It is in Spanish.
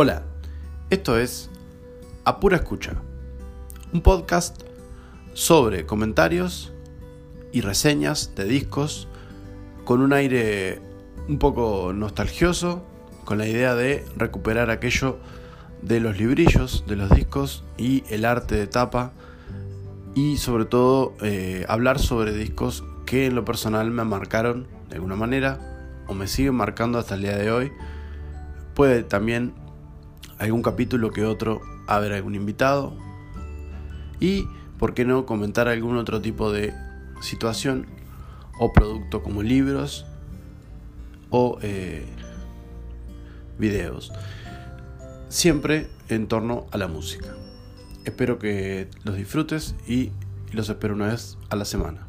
Hola, esto es A Pura Escucha, un podcast sobre comentarios y reseñas de discos con un aire un poco nostalgioso, con la idea de recuperar aquello de los librillos de los discos y el arte de tapa y sobre todo eh, hablar sobre discos que en lo personal me marcaron de alguna manera o me siguen marcando hasta el día de hoy. Puede también algún capítulo que otro haber algún invitado y, por qué no, comentar algún otro tipo de situación o producto como libros o eh, videos. Siempre en torno a la música. Espero que los disfrutes y los espero una vez a la semana.